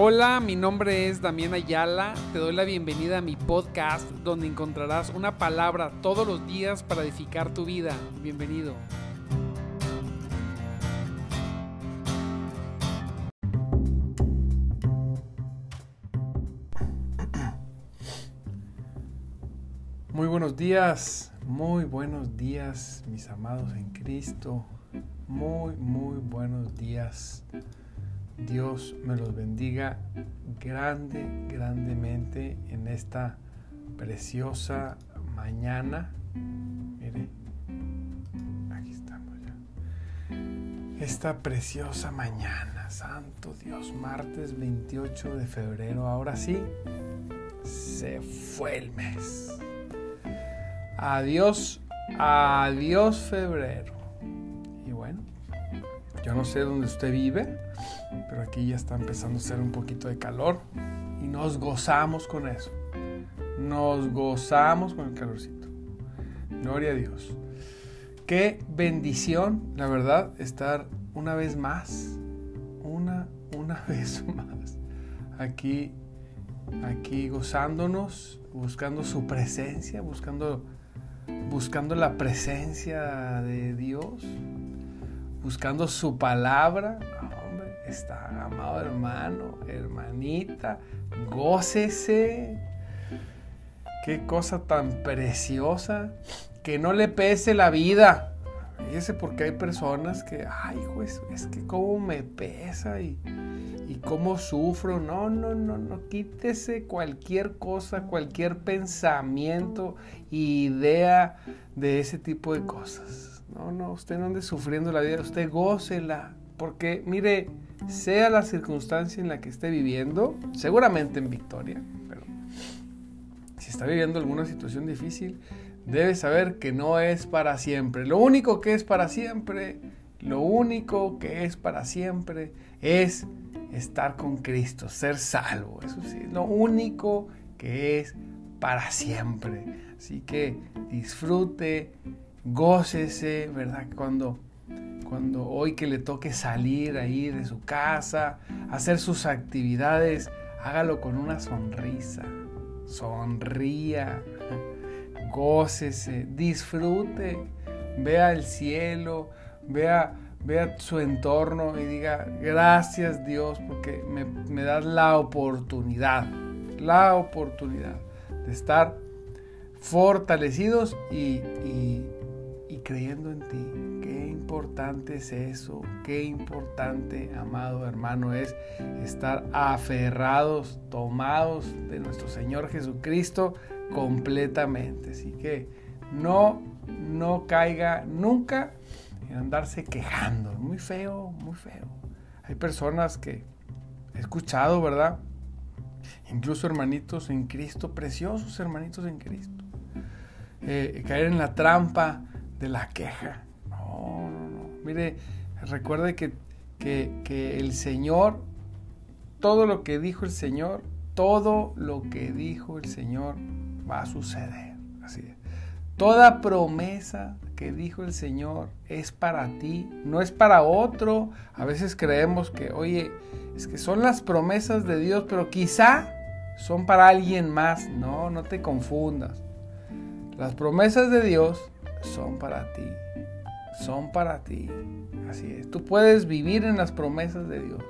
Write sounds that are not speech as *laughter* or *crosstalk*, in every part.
Hola, mi nombre es Damián Ayala. Te doy la bienvenida a mi podcast donde encontrarás una palabra todos los días para edificar tu vida. Bienvenido. Muy buenos días, muy buenos días, mis amados en Cristo. Muy, muy buenos días. Dios me los bendiga grande, grandemente en esta preciosa mañana. Mire, aquí estamos ya. Esta preciosa mañana, Santo Dios, martes 28 de febrero. Ahora sí, se fue el mes. Adiós, adiós febrero. Y bueno, yo no sé dónde usted vive pero aquí ya está empezando a hacer un poquito de calor y nos gozamos con eso. Nos gozamos con el calorcito. Gloria a Dios. Qué bendición, la verdad, estar una vez más, una, una *laughs* vez más, aquí, aquí gozándonos, buscando su presencia, buscando, buscando la presencia de Dios, buscando su palabra está, amado hermano, hermanita, gócese. Qué cosa tan preciosa, que no le pese la vida. Fíjese porque hay personas que, ay, pues, es que cómo me pesa y, y cómo sufro. No, no, no, no, quítese cualquier cosa, cualquier pensamiento, idea de ese tipo de cosas. No, no, usted no ande sufriendo la vida, usted gócela. Porque, mire, sea la circunstancia en la que esté viviendo, seguramente en victoria, pero si está viviendo alguna situación difícil, debe saber que no es para siempre. Lo único que es para siempre, lo único que es para siempre es estar con Cristo, ser salvo. Eso sí, lo único que es para siempre. Así que disfrute, gócese, ¿verdad? Cuando cuando hoy que le toque salir ahí de su casa, hacer sus actividades, hágalo con una sonrisa. Sonría, gócese, disfrute, vea el cielo, vea, vea su entorno y diga, gracias Dios porque me, me das la oportunidad, la oportunidad de estar fortalecidos y, y creyendo en ti importante es eso, qué importante, amado hermano, es estar aferrados, tomados de nuestro Señor Jesucristo completamente. Así que no, no caiga nunca en andarse quejando. Muy feo, muy feo. Hay personas que he escuchado, ¿verdad? Incluso hermanitos en Cristo, preciosos hermanitos en Cristo. Eh, caer en la trampa de la queja. Mire, recuerde que, que, el Señor, todo lo que dijo el Señor, todo lo que dijo el Señor va a suceder. Así es. Toda promesa que dijo el Señor es para ti, no es para otro. A veces creemos que, oye, es que son las promesas de Dios, pero quizá son para alguien más. No, no te confundas. Las promesas de Dios son para ti son para ti. Así es. Tú puedes vivir en las promesas de Dios.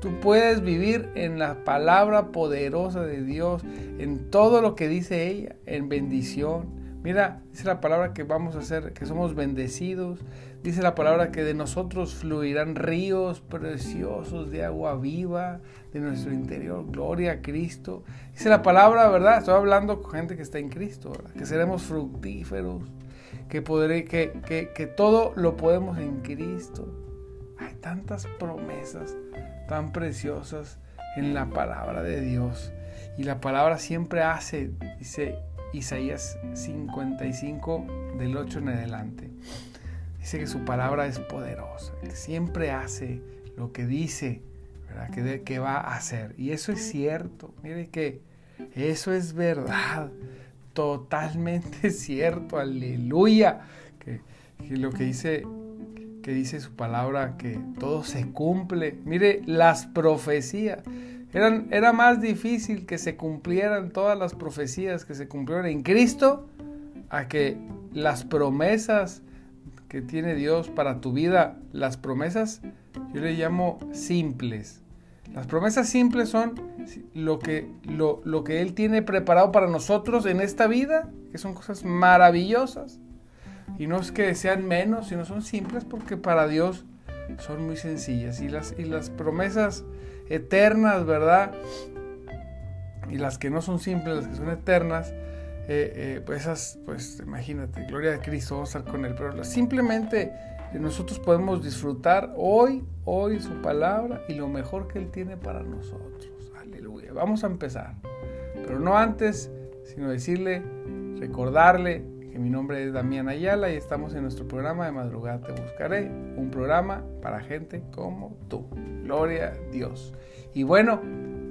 Tú puedes vivir en la palabra poderosa de Dios, en todo lo que dice ella, en bendición. Mira, dice la palabra que vamos a hacer, que somos bendecidos. Dice la palabra que de nosotros fluirán ríos preciosos de agua viva de nuestro interior. Gloria a Cristo. Dice la palabra, ¿verdad? Estoy hablando con gente que está en Cristo. Que seremos fructíferos que, podré, que, que, todo lo podemos en Cristo. Hay tantas promesas tan preciosas en la palabra de Dios. Y la palabra siempre hace, dice Isaías 55 del 8 en adelante. Dice que su palabra es poderosa, que siempre hace lo que dice, ¿verdad? Que, que va a hacer. Y eso es cierto. Mire que eso es verdad totalmente *laughs* cierto, aleluya. Que, lo que dice, que dice su palabra, que todo se cumple. Mire, las profecías. Eran, era más difícil que se cumplieran todas las profecías que se cumplieron en Cristo a que las promesas que tiene Dios para tu vida, las promesas yo le llamo simples. Las promesas simples son lo que, lo, lo que Él tiene preparado para nosotros en esta vida, que son cosas maravillosas. Y no es que sean menos, sino son simples porque para Dios son muy sencillas. Y las, y las promesas eternas, ¿verdad? Y las que no son simples, las que son eternas, eh, eh, pues esas, pues imagínate, gloria a Cristo, vamos a estar con Él. Pero simplemente nosotros podemos disfrutar hoy, hoy su palabra y lo mejor que Él tiene para nosotros. Aleluya. Vamos a empezar. Pero no antes, sino decirle, recordarle que mi nombre es Damián Ayala y estamos en nuestro programa de madrugada Te Buscaré, un programa para gente como tú. Gloria a Dios. Y bueno,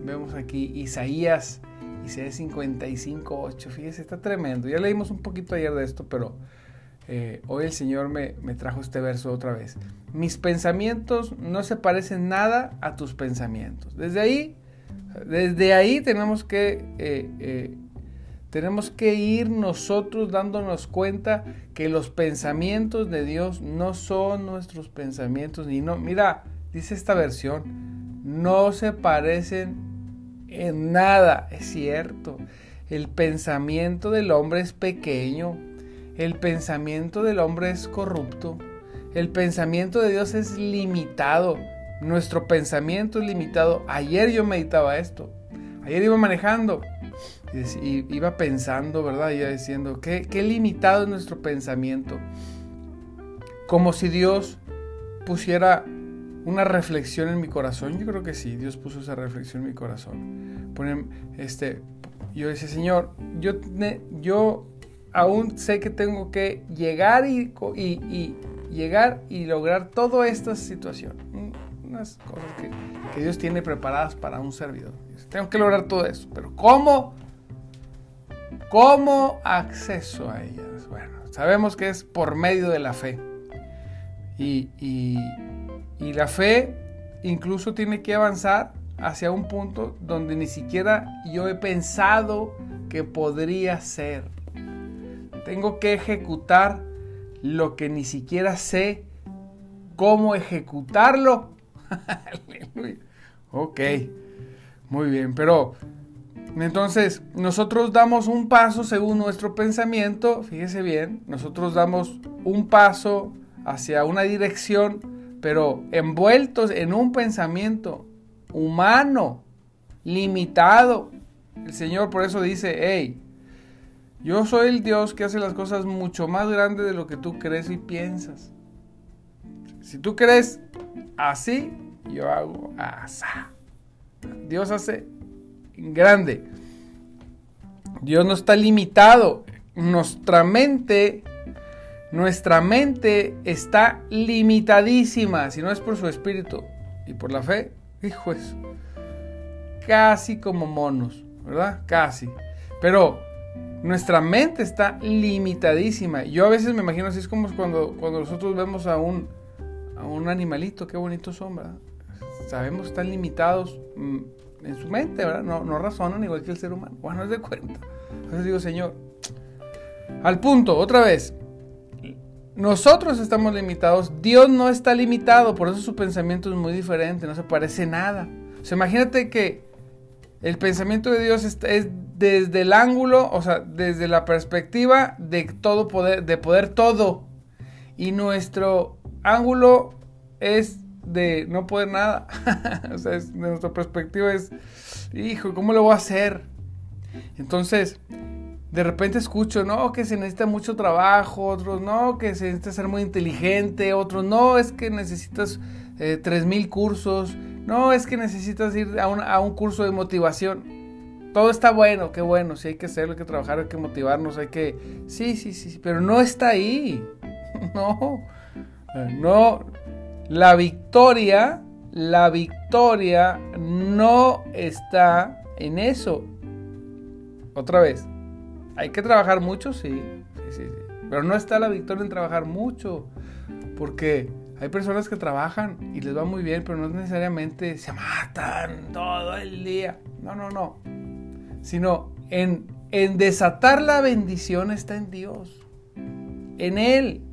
vemos aquí Isaías, Isaías 55, 8. Fíjese, está tremendo. Ya leímos un poquito ayer de esto, pero eh, hoy el Señor me, trajo este verso otra vez. Mis pensamientos no se parecen nada a tus pensamientos. Desde ahí, desde ahí tenemos que eh, eh, tenemos que ir nosotros dándonos cuenta que los pensamientos de Dios no son nuestros pensamientos ni no. Mira, dice esta versión, no se parecen en nada, es cierto. El pensamiento del hombre es pequeño, el pensamiento del hombre es corrupto, el pensamiento de Dios es limitado, nuestro pensamiento es limitado. Ayer yo meditaba esto, ayer iba manejando y iba pensando, ¿verdad? Iba diciendo, qué, qué limitado es nuestro pensamiento. Como si Dios pusiera una reflexión en mi corazón. Yo creo que sí, Dios puso esa reflexión en mi corazón. Ponen, este, yo decía, Señor, yo, yo aún sé que tengo que llegar y, llegar y lograr toda esta situación. Unas cosas que, Dios tiene preparadas para un servidor. Tengo que lograr todo eso. Pero ¿cómo? ¿Cómo acceso a ellas? Bueno, sabemos que es por medio de la fe. Y la fe incluso tiene que avanzar hacia un punto donde ni siquiera yo he pensado que podría ser. Tengo que ejecutar lo que ni siquiera sé cómo ejecutarlo. *laughs* ok, muy bien, pero entonces, nosotros damos un paso según nuestro pensamiento, fíjese bien, nosotros damos un paso hacia una dirección, pero envueltos en un pensamiento humano, limitado. El Señor por eso dice, hey, yo soy el Dios que hace las cosas mucho más grandes de lo que tú crees y piensas. Si tú crees así, yo hago así. Dios hace grande. Dios no está limitado. Nuestra mente, nuestra mente está limitadísima, si no es por su espíritu y por la fe, hijo es casi como monos, ¿verdad? Casi. Pero nuestra mente está limitadísima. Yo a veces me imagino así es como cuando, cuando nosotros vemos a un, a un animalito, qué bonito son, ¿verdad? Sabemos están limitados mm, en su mente, ¿verdad? No, no razonan igual que el ser humano. Bueno, es de cuenta. Entonces digo, Señor, al punto, otra vez, nosotros estamos limitados, Dios no está limitado, por eso su pensamiento es muy diferente, no se parece nada. O sea, imagínate que el pensamiento de Dios es, es, desde el ángulo, o sea, desde la perspectiva de todo poder, de poder todo. Y nuestro ángulo es de no poder nada. *laughs* o sea, de nuestra perspectiva es, hijo, ¿cómo lo voy a hacer? Entonces, de repente escucho, no, que se necesita mucho trabajo, otros, no, que se necesita ser muy inteligente, otros, no, es que necesitas eh, tres mil cursos, no, es que necesitas ir a un, a un curso de motivación. Todo está bueno, qué bueno, sí hay que hacerlo, hay que trabajar, hay que motivarnos, hay que... Sí, sí, sí, pero no está ahí. *laughs* No, no, la victoria, la victoria no está en eso. Otra vez, hay que trabajar mucho, sí, sí, sí, Pero no está la victoria en trabajar mucho. Porque Hay personas que trabajan y les va muy bien, pero no necesariamente se matan todo el día. No, no, no. Sino en, en desatar la bendición está en Dios. En Él.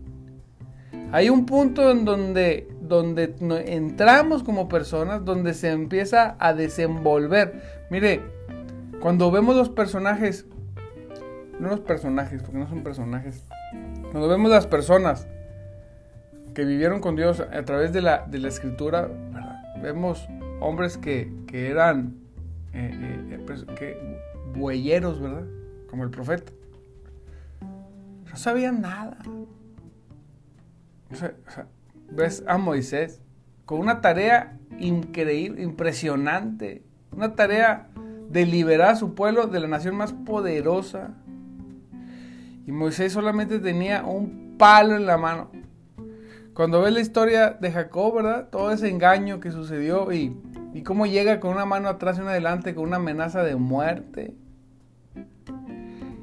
Hay un punto en donde, donde entramos como personas, donde se empieza a desenvolver. Mire, cuando vemos los personajes, no los personajes, porque no son personajes, cuando vemos las personas que vivieron con Dios a través de la, de la escritura, vemos hombres que, eran eh, eh, pues, que, bueyeros, ¿verdad? Como el profeta. No sabían nada. ves a Moisés con una tarea increíble, impresionante, una tarea de liberar a su pueblo de la nación más poderosa. Y Moisés solamente tenía un palo en la mano. Cuando ves la historia de Jacob, ¿verdad? Todo ese engaño que sucedió y, cómo llega con una mano atrás y una adelante con una amenaza de muerte.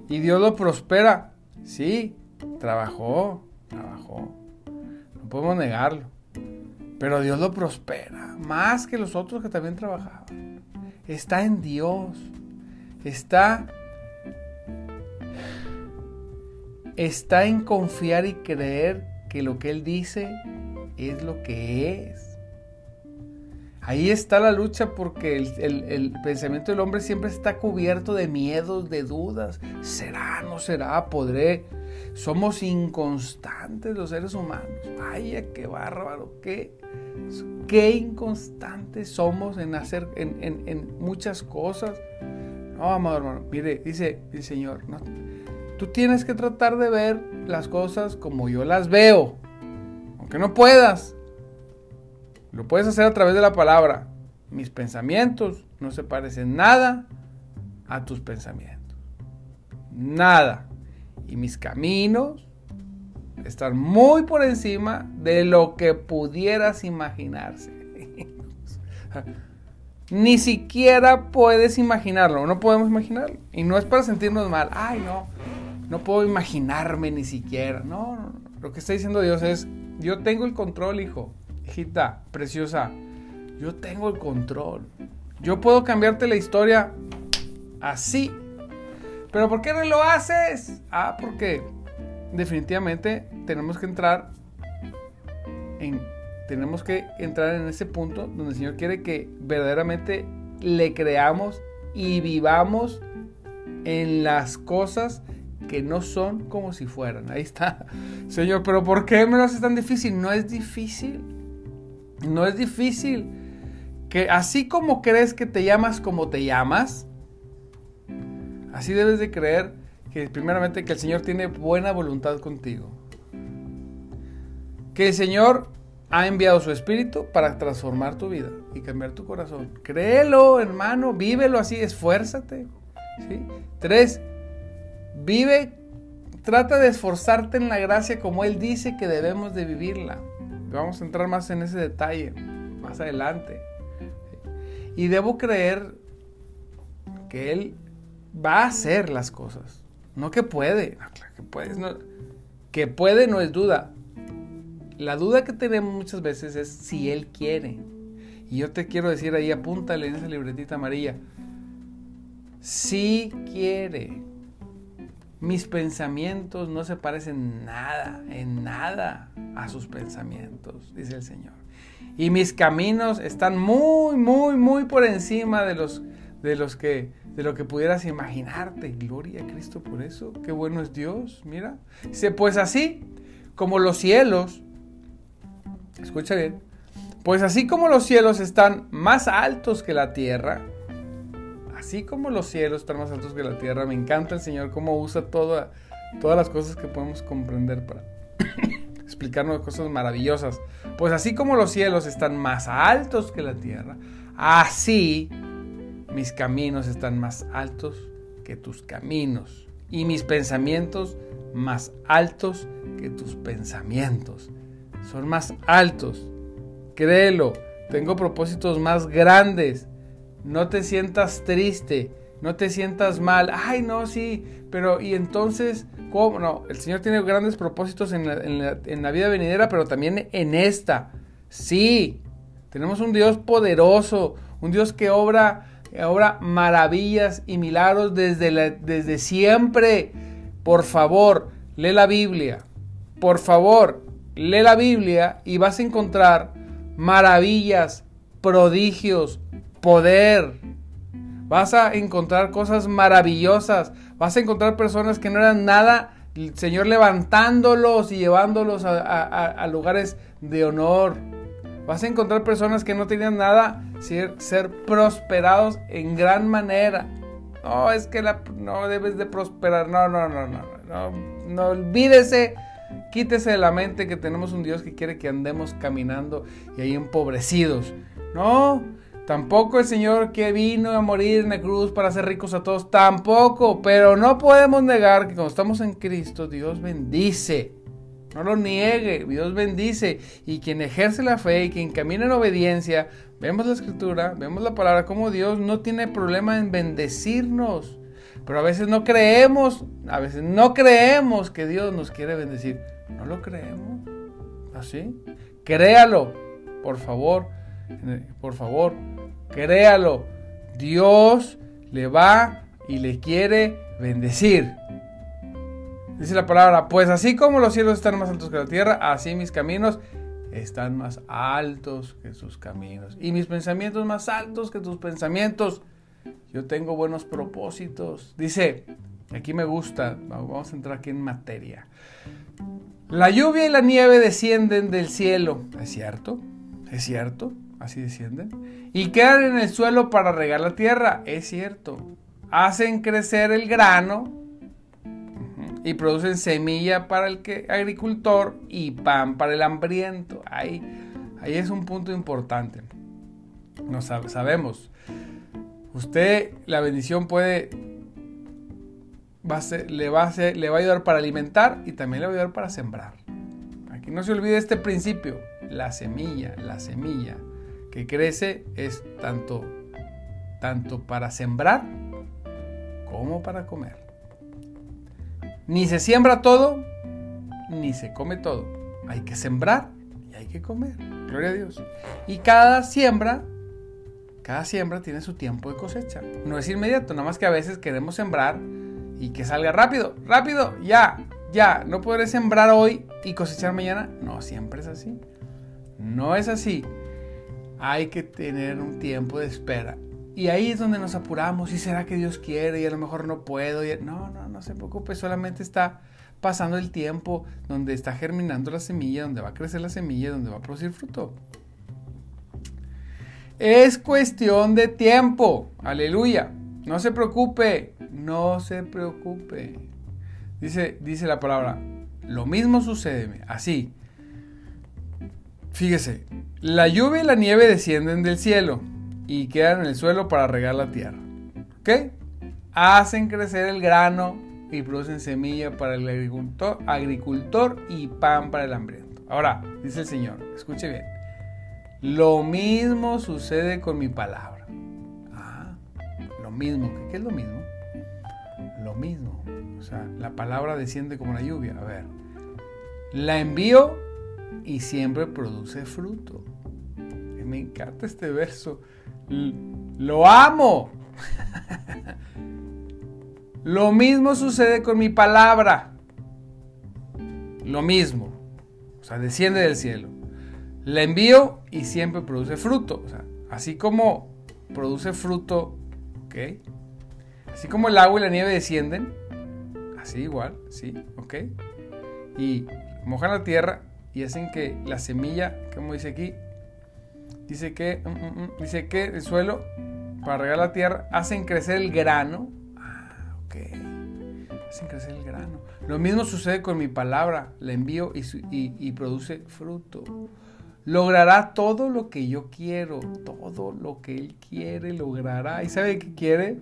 Y Dios lo prospera. Sí, trabajó, trabajó. No podemos negarlo. Pero Dios lo prospera, más que los otros que también trabajaban. Está en Dios. Está está en confiar y creer que lo que Él dice es lo que es. Ahí está la lucha porque el, pensamiento del hombre siempre está cubierto de miedos, de dudas. ¿Será? ¿No será? ¿Podré? Somos inconstantes los seres humanos. Vaya, qué bárbaro, qué, qué inconstantes somos en hacer en, muchas cosas. No, amado hermano, mire, dice el Señor, tú tienes que tratar de ver las cosas como yo las veo. Aunque no puedas, lo puedes hacer a través de la palabra. Mis pensamientos no se parecen nada a tus pensamientos. Nada. Y mis caminos están muy por encima de lo que pudieras imaginarse. *laughs* Ni siquiera puedes imaginarlo, no podemos imaginarlo. Y no es para sentirnos mal, ay no, no puedo imaginarme ni siquiera. No, lo que está diciendo Dios es, yo tengo el control, hijo hijita preciosa, yo tengo el control. Yo puedo cambiarte la historia así. Pero ¿por qué no lo haces? Ah, porque definitivamente tenemos que entrar en tenemos que entrar en ese punto donde el Señor quiere que verdaderamente le creamos y vivamos en las cosas que no son como si fueran. Ahí está. Señor, pero ¿por qué me lo hace tan difícil? No es difícil. No es difícil. Que así como crees que te llamas como te llamas, así debes de creer que primeramente que el Señor tiene buena voluntad contigo. Que el Señor ha enviado su espíritu para transformar tu vida y cambiar tu corazón. Créelo, hermano, vívelo así, esfuérzate. ¿sí? Tres, vive, trata de esforzarte en la gracia como Él dice que debemos de vivirla. Vamos a entrar más en ese detalle más adelante. Y debo creer que Él va a hacer las cosas. No que puede. que, puede no, que puede no es duda. La duda que tenemos muchas veces es si Él quiere. Y yo te quiero decir ahí, apúntale en esa libretita amarilla. Si quiere. Mis pensamientos no se parecen nada, en nada a sus pensamientos, dice el Señor. Y mis caminos están muy, muy, muy por encima de los, de los que de lo que pudieras imaginarte. Gloria a Cristo por eso. Qué bueno es Dios. Mira. Dice, pues así como los cielos, escucha bien, pues así como los cielos están más altos que la tierra, así como los cielos están más altos que la tierra, me encanta el Señor cómo usa todas las cosas que podemos comprender para *coughs* explicarnos cosas maravillosas. Pues así como los cielos están más altos que la tierra, así mis caminos están más altos que tus caminos y mis pensamientos más altos que tus pensamientos. Son más altos. Créelo, tengo propósitos más grandes no te sientas triste, no te sientas mal. Ay, no, sí, pero ¿y entonces ¿Cómo? No, el Señor tiene grandes propósitos en la, vida venidera, pero también en esta. Sí, tenemos un Dios poderoso, un Dios que obra, obra maravillas y milagros desde, desde siempre. Por favor, lee la Biblia. Por favor, lee la Biblia y vas a encontrar maravillas, prodigios, poder. Vas a encontrar cosas maravillosas. Vas a encontrar personas que no eran nada. El Señor levantándolos y llevándolos a lugares de honor. Vas a encontrar personas que no tenían nada, ser, ser prosperados en gran manera. No, es que la, no debes de prosperar. No, no, no, no, no, no olvídese. Quítese de la mente que tenemos un Dios que quiere que andemos caminando y ahí empobrecidos. No, tampoco el Señor que vino a morir en la cruz para hacer ricos a todos. Tampoco, pero no podemos negar que cuando estamos en Cristo, Dios bendice. No lo niegue, Dios bendice. Y quien ejerce la fe y quien camina en obediencia, vemos la escritura, vemos la palabra, como Dios no tiene problema en bendecirnos. Pero a veces no creemos, a veces no creemos que Dios nos quiere bendecir. No lo creemos. ¿Así? Créalo, por favor, por favor, créalo. Dios le va y le quiere bendecir. Dice la palabra, pues así como los cielos están más altos que la tierra, así mis caminos están más altos que sus caminos. Y mis pensamientos más altos que tus pensamientos. Yo tengo buenos propósitos. Dice, aquí me gusta, vamos a entrar aquí en materia. La lluvia y la nieve descienden del cielo. ¿Es cierto? ¿Es cierto? Así descienden. Y quedan en el suelo para regar la tierra. Es cierto. Hacen crecer el grano y producen semilla para el que, agricultor y pan para el hambriento. Ahí, ahí es un punto importante. No sabemos. Usted la bendición puede le, va a le va a ayudar para alimentar y también le va a ayudar para sembrar. Aquí no se olvide este principio. La semilla, la semilla que crece es tanto, tanto para sembrar como para comer. Ni se siembra todo, ni se come todo. Hay que sembrar y hay que comer. Gloria a Dios. Y cada siembra, cada siembra tiene su tiempo de cosecha. No es inmediato, nada más que a veces queremos sembrar y que salga rápido, rápido, ya, ya. No podré sembrar hoy y cosechar mañana. No, siempre es así. No es así. Hay que tener un tiempo de espera. Y ahí es donde nos apuramos. ¿Y será que Dios quiere? Y a lo mejor no puedo. No, no, no se preocupe. Solamente está pasando el tiempo donde está germinando la semilla, donde va a crecer la semilla, donde va a producir fruto. Es cuestión de tiempo. Aleluya. No se preocupe. No se preocupe. Dice, dice la palabra. Lo mismo sucede. Así. Fíjese. La lluvia y la nieve descienden del cielo y quedan en el suelo para regar la tierra. ¿Ok? Hacen crecer el grano y producen semilla para el agricultor, y pan para el hambriento. Ahora, dice el Señor, escuche bien. Lo mismo sucede con mi palabra. Ah, lo mismo. ¿Qué es lo mismo? Lo mismo. O sea, la palabra desciende como la lluvia. A ver. La envío y siempre produce fruto. Me encanta este verso. Lo amo. *laughs* Lo mismo sucede con mi palabra. Lo mismo. O sea, desciende del cielo. La envío y siempre produce fruto. O sea, así como produce fruto, ¿ok? Así como el agua y la nieve descienden, así igual, ¿sí? ¿Ok? Y mojan la tierra y hacen que la semilla, como dice aquí, Dice que, mm, mm, mm, dice que el suelo, para regar la tierra, hacen crecer el grano. Ah, ok. Hacen crecer el grano. Lo mismo sucede con mi palabra. La envío y, y produce fruto. Logrará todo lo que yo quiero. Todo lo que Él quiere, logrará. ¿Y sabe qué quiere?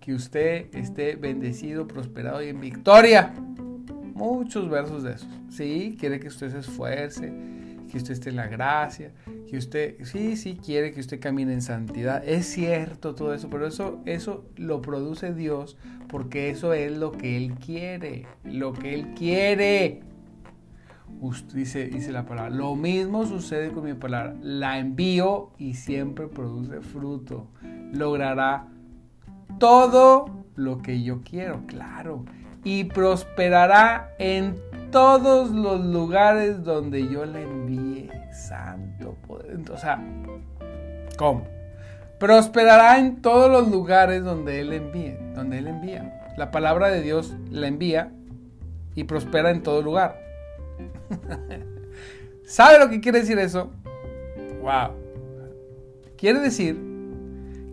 Que usted esté bendecido, prosperado y en victoria. Muchos versos de esos. Sí, quiere que usted se esfuerce que usted esté en la gracia, que usted, sí, sí quiere que usted camine en santidad. Es cierto todo eso, pero eso, eso lo produce Dios porque eso es lo que Él quiere, lo que Él quiere. Dice, dice la palabra, lo mismo sucede con mi palabra, la envío y siempre produce fruto, logrará todo lo que yo quiero, claro, y prosperará en todos los lugares donde yo le envíe. Santo poder. O sea, ¿cómo? Prosperará en todos los lugares donde Él envíe, donde Él envía. La palabra de Dios la envía y prospera en todo lugar. *laughs* ¿Sabe lo que quiere decir eso? Wow. Quiere decir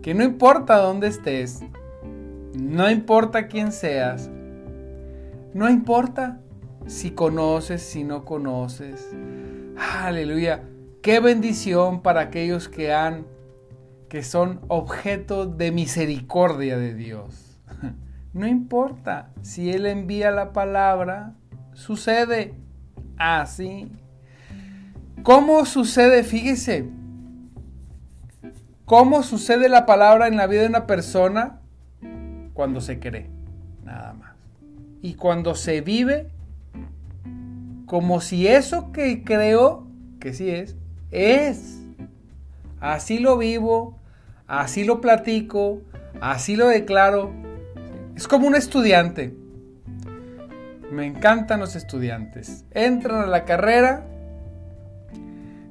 que no importa dónde estés, no importa quién seas, no importa si conoces, si no conoces. Aleluya. Qué bendición para aquellos que han que son objeto de misericordia de Dios. *laughs* No importa si él envía la palabra, sucede así. ¿Cómo sucede? Fíjese. ¿Cómo sucede la palabra en la vida de una persona? Cuando se cree, nada más. Y cuando se vive como si eso que creo, que sí es, es. Así lo vivo, así lo platico, así lo declaro. Es como un estudiante. Me encantan los estudiantes. Entran a la carrera.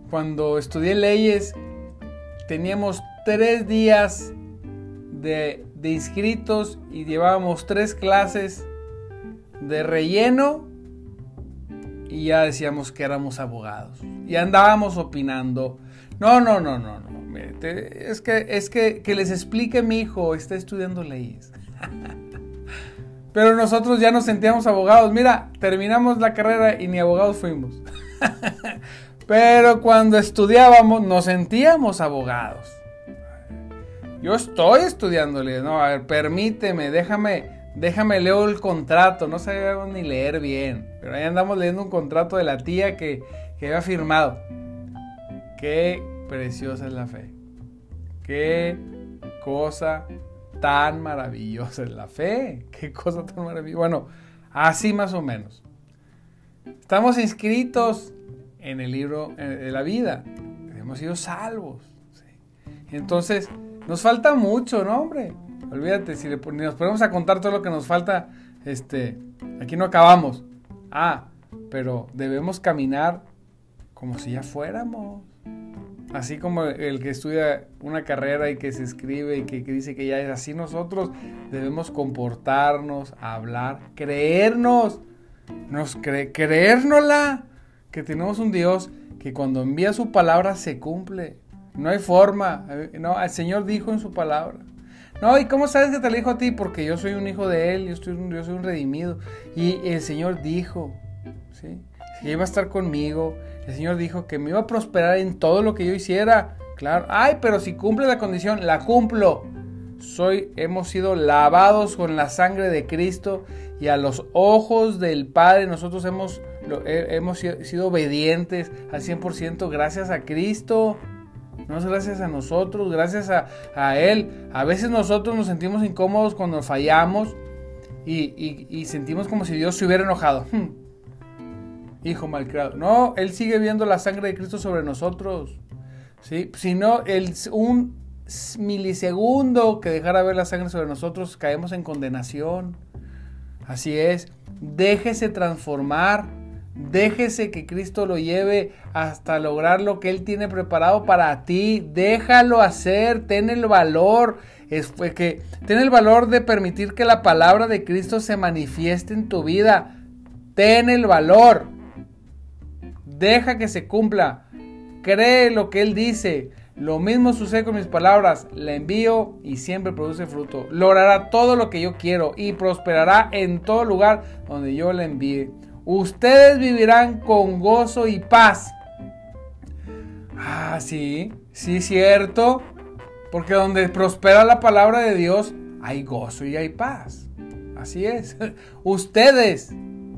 Cuando estudié leyes, teníamos tres días de, inscritos y llevábamos tres clases de relleno y ya decíamos que éramos abogados. Y andábamos opinando. No, no, no, no, no. Es que, es que, que les explique mi hijo, está estudiando leyes. *laughs* Pero nosotros ya nos sentíamos abogados. Mira, terminamos la carrera y ni abogados fuimos. *laughs* Pero cuando estudiábamos nos sentíamos abogados. Yo estoy estudiando leyes. No, a ver, permíteme, déjame déjame leo el contrato, no sabíamos ni leer bien, pero ahí andamos leyendo un contrato de la tía que, que había firmado. Qué preciosa es la fe. Qué cosa tan maravillosa es la fe. Qué cosa tan maravillosa. Bueno, así más o menos. Estamos inscritos en el libro de la vida. Hemos sido salvos. Entonces, nos falta mucho, ¿no, hombre? Olvídate, si nos ponemos a contar todo lo que nos falta, este, aquí no acabamos. Ah, pero debemos caminar como si ya fuéramos. Así como el que estudia una carrera y que se escribe y que, dice que ya es así, nosotros debemos comportarnos, hablar, creernos, nos cre creérnosla, que tenemos un Dios que cuando envía su palabra se cumple. No hay forma. No, el Señor dijo en su palabra. No, ¿y cómo sabes que te lo dijo a ti? Porque yo soy un hijo de Él, yo, estoy, yo soy un redimido. Y el Señor dijo, ¿sí? Que iba a estar conmigo. El Señor dijo que me iba a prosperar en todo lo que yo hiciera. Claro. Ay, pero si cumple la condición, la cumplo. Soy, hemos sido lavados con la sangre de Cristo y a los ojos del Padre nosotros hemos, hemos sido obedientes al 100% gracias a Cristo. No es gracias a nosotros, gracias a, Él. A veces nosotros nos sentimos incómodos cuando fallamos y, sentimos como si Dios se hubiera enojado. *laughs* Hijo malcriado. No, Él sigue viendo la sangre de Cristo sobre nosotros. ¿sí? Si no, el, un milisegundo que dejara ver la sangre sobre nosotros, caemos en condenación. Así es. Déjese transformar Déjese que Cristo lo lleve hasta lograr lo que Él tiene preparado para ti. Déjalo hacer, ten el valor. Es que ten el valor de permitir que la palabra de Cristo se manifieste en tu vida. Ten el valor. Deja que se cumpla. Cree lo que Él dice. Lo mismo sucede con mis palabras. La envío y siempre produce fruto. Logrará todo lo que yo quiero y prosperará en todo lugar donde yo la envíe ustedes vivirán con gozo y paz. Ah, sí, sí, cierto. Porque donde prospera la palabra de Dios, hay gozo y hay paz. Así es. *laughs* Ustedes,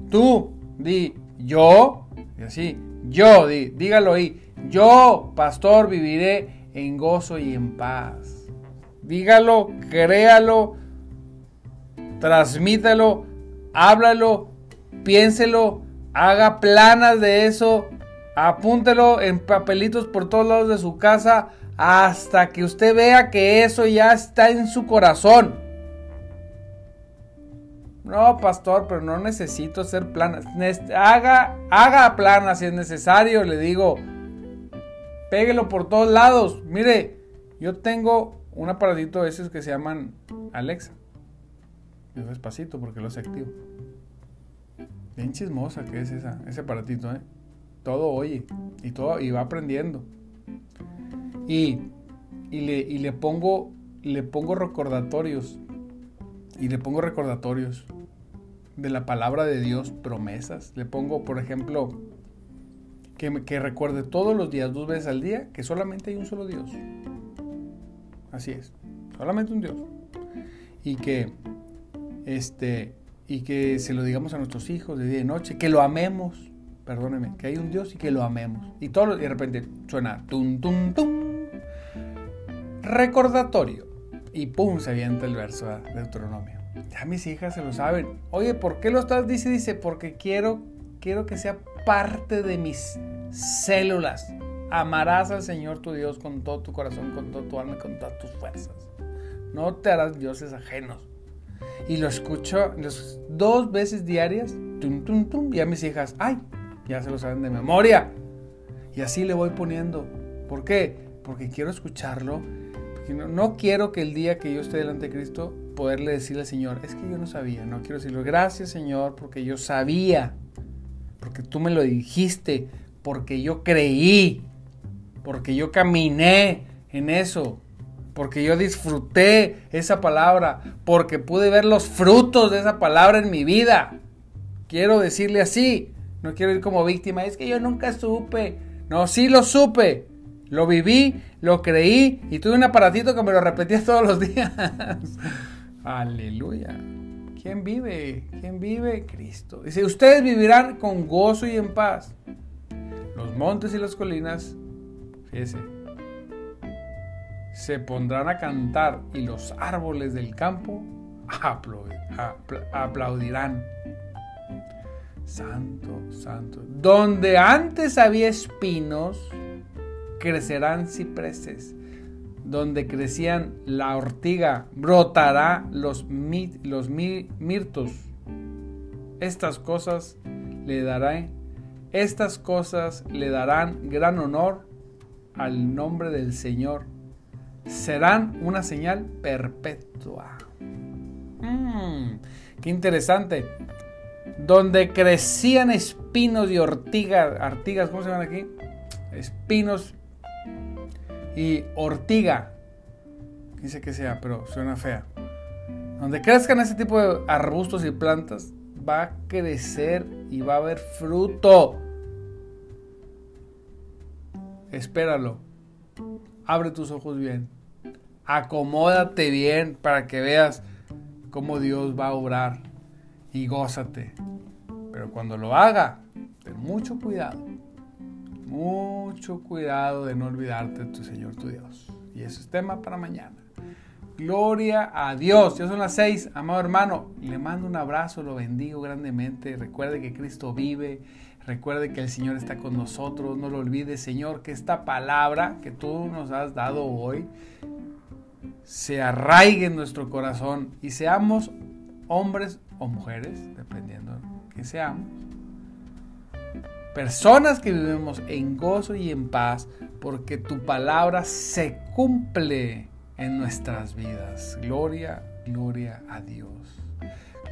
tú, di, yo, y así, Yo, dígalo ahí. Yo, pastor, viviré en gozo y en paz. Dígalo, créalo, transmítalo, háblalo, piénselo, haga planas de eso, apúntelo en papelitos por todos lados de su casa hasta que usted vea que eso ya está en su corazón. No, pastor, pero no necesito hacer planas. Haga, haga planas si es necesario, le digo. Péguelo por todos lados. Mire, yo tengo un aparatito de esos que se llaman Alexa. Despacito porque lo hace activo. Bien chismosa que es esa, ese aparatito, ¿eh? Todo oye y todo y va aprendiendo. Y, y, le, y le pongo le pongo recordatorios y le pongo recordatorios de la palabra de Dios, promesas. Le pongo, por ejemplo, que, que recuerde todos los días, dos veces al día, que solamente hay un solo Dios. Así es, solamente un Dios. Y que, este, y que se lo digamos a nuestros hijos de día y noche, que lo amemos, perdóneme, que hay un Dios y que lo amemos. Y todo de repente suena tum, tum, tum. Recordatorio. Y pum, se avienta el verso de Deuteronomio. Ya mis hijas se lo saben. Oye, ¿por qué lo estás? Dice, dice, porque quiero, quiero que sea parte de mis células. Amarás al Señor tu Dios con todo tu corazón, con todo tu alma con todas tus fuerzas. No te harás dioses ajenos. Y lo escucho dos veces diarias. Tum, tum, tum. Y a mis hijas, ay, ya se lo saben de memoria. Y así le voy poniendo. ¿Por qué? Porque quiero escucharlo. No quiero que el día que yo esté delante de Cristo poderle decirle al Señor, es que yo no sabía, no quiero decirlo, gracias Señor, porque yo sabía, porque tú me lo dijiste, porque yo creí, porque yo caminé en eso, porque yo disfruté esa palabra, porque pude ver los frutos de esa palabra en mi vida. Quiero decirle así, no quiero ir como víctima, es que yo nunca supe. No, sí lo supe, lo viví, lo creí y tuve un aparatito que me lo repetía *laughs* todos los días. Aleluya. ¿Quién vive? ¿Quién vive? Cristo. Dice, ustedes vivirán con gozo y en paz. Los montes y las colinas, fíjese, se pondrán a cantar y los árboles del campo aplaudirán. Santo, santo. Donde antes había espinos, crecerán cipreses donde crecían la ortiga, brotará los, mirtos. Estas cosas le darán, estas cosas le darán gran honor al nombre del Señor. Serán una señal perpetua. Mm, qué interesante. Donde crecían espinos y ortigas, artigas, ¿cómo se llaman aquí? Espinos y ortiga. Dice que sea, pero suena fea. Donde crezcan ese tipo de arbustos y plantas, va a crecer y va a haber fruto. Espéralo. Abre tus ojos bien. Acomódate bien para que veas cómo Dios va a obrar y gózate. Pero cuando lo haga, ten mucho cuidado mucho cuidado de no olvidarte de tu Señor tu Dios. Y eso es tema para mañana. Gloria a Dios. Ya son las seis, amado hermano. Le mando un abrazo, lo bendigo grandemente. Recuerde que Cristo vive. Recuerde que el Señor está con nosotros. No lo olvides, Señor, que esta palabra que tú nos has dado hoy se arraigue en nuestro corazón y seamos hombres o mujeres, dependiendo que seamos personas que vivimos en gozo y en paz, porque tu palabra se cumple en nuestras vidas. Gloria, gloria a Dios.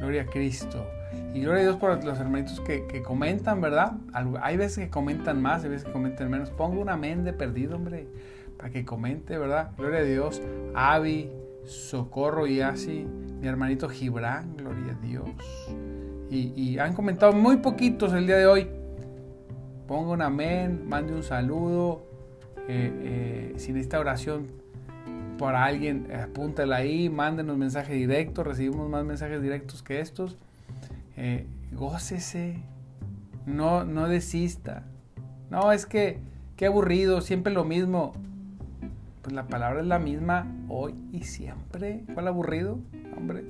Gloria a Cristo. Y gloria a Dios por los hermanitos que, comentan, ¿verdad? Hay veces que comentan más, hay veces que comentan menos. Pongo un amén de perdido, hombre, para que comente, ¿verdad? Gloria a Dios. Avi, Socorro y así. Mi hermanito Gibran, gloria a Dios. Y, han comentado muy poquitos el día de hoy ponga un amén, mande un saludo. Eh, eh, si necesita oración por alguien, apúntala ahí, mándenos mensaje directo. Recibimos más mensajes directos que estos. Eh, gócese, no, no desista. No, es que, qué aburrido, siempre lo mismo. Pues la palabra es la misma hoy y siempre. ¿Cuál aburrido? Hombre,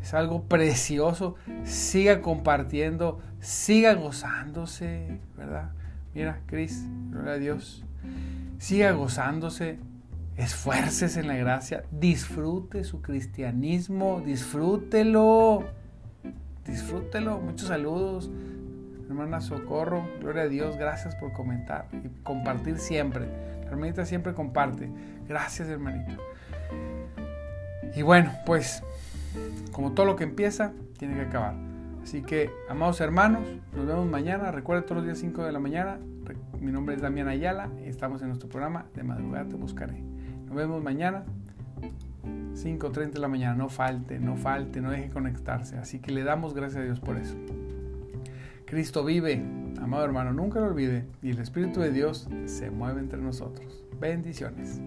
es algo precioso. Siga compartiendo, siga gozándose, ¿verdad? Mira, Cris, gloria a Dios. Siga gozándose, esfuércese en la gracia, disfrute su cristianismo, disfrútelo, disfrútelo. Muchos saludos, hermana Socorro, gloria a Dios, gracias por comentar y compartir siempre. La hermanita siempre comparte. Gracias, hermanita. Y bueno, pues, como todo lo que empieza, tiene que acabar. Así que, amados hermanos, nos vemos mañana. Recuerden todos los días 5 de la mañana. Mi nombre es Damián Ayala y estamos en nuestro programa De Madrugada Te Buscaré. Nos vemos mañana, 5.30 de la mañana. No falte, no falte, no deje conectarse. Así que le damos gracias a Dios por eso. Cristo vive, amado hermano, nunca lo olvide. Y el Espíritu de Dios se mueve entre nosotros. Bendiciones.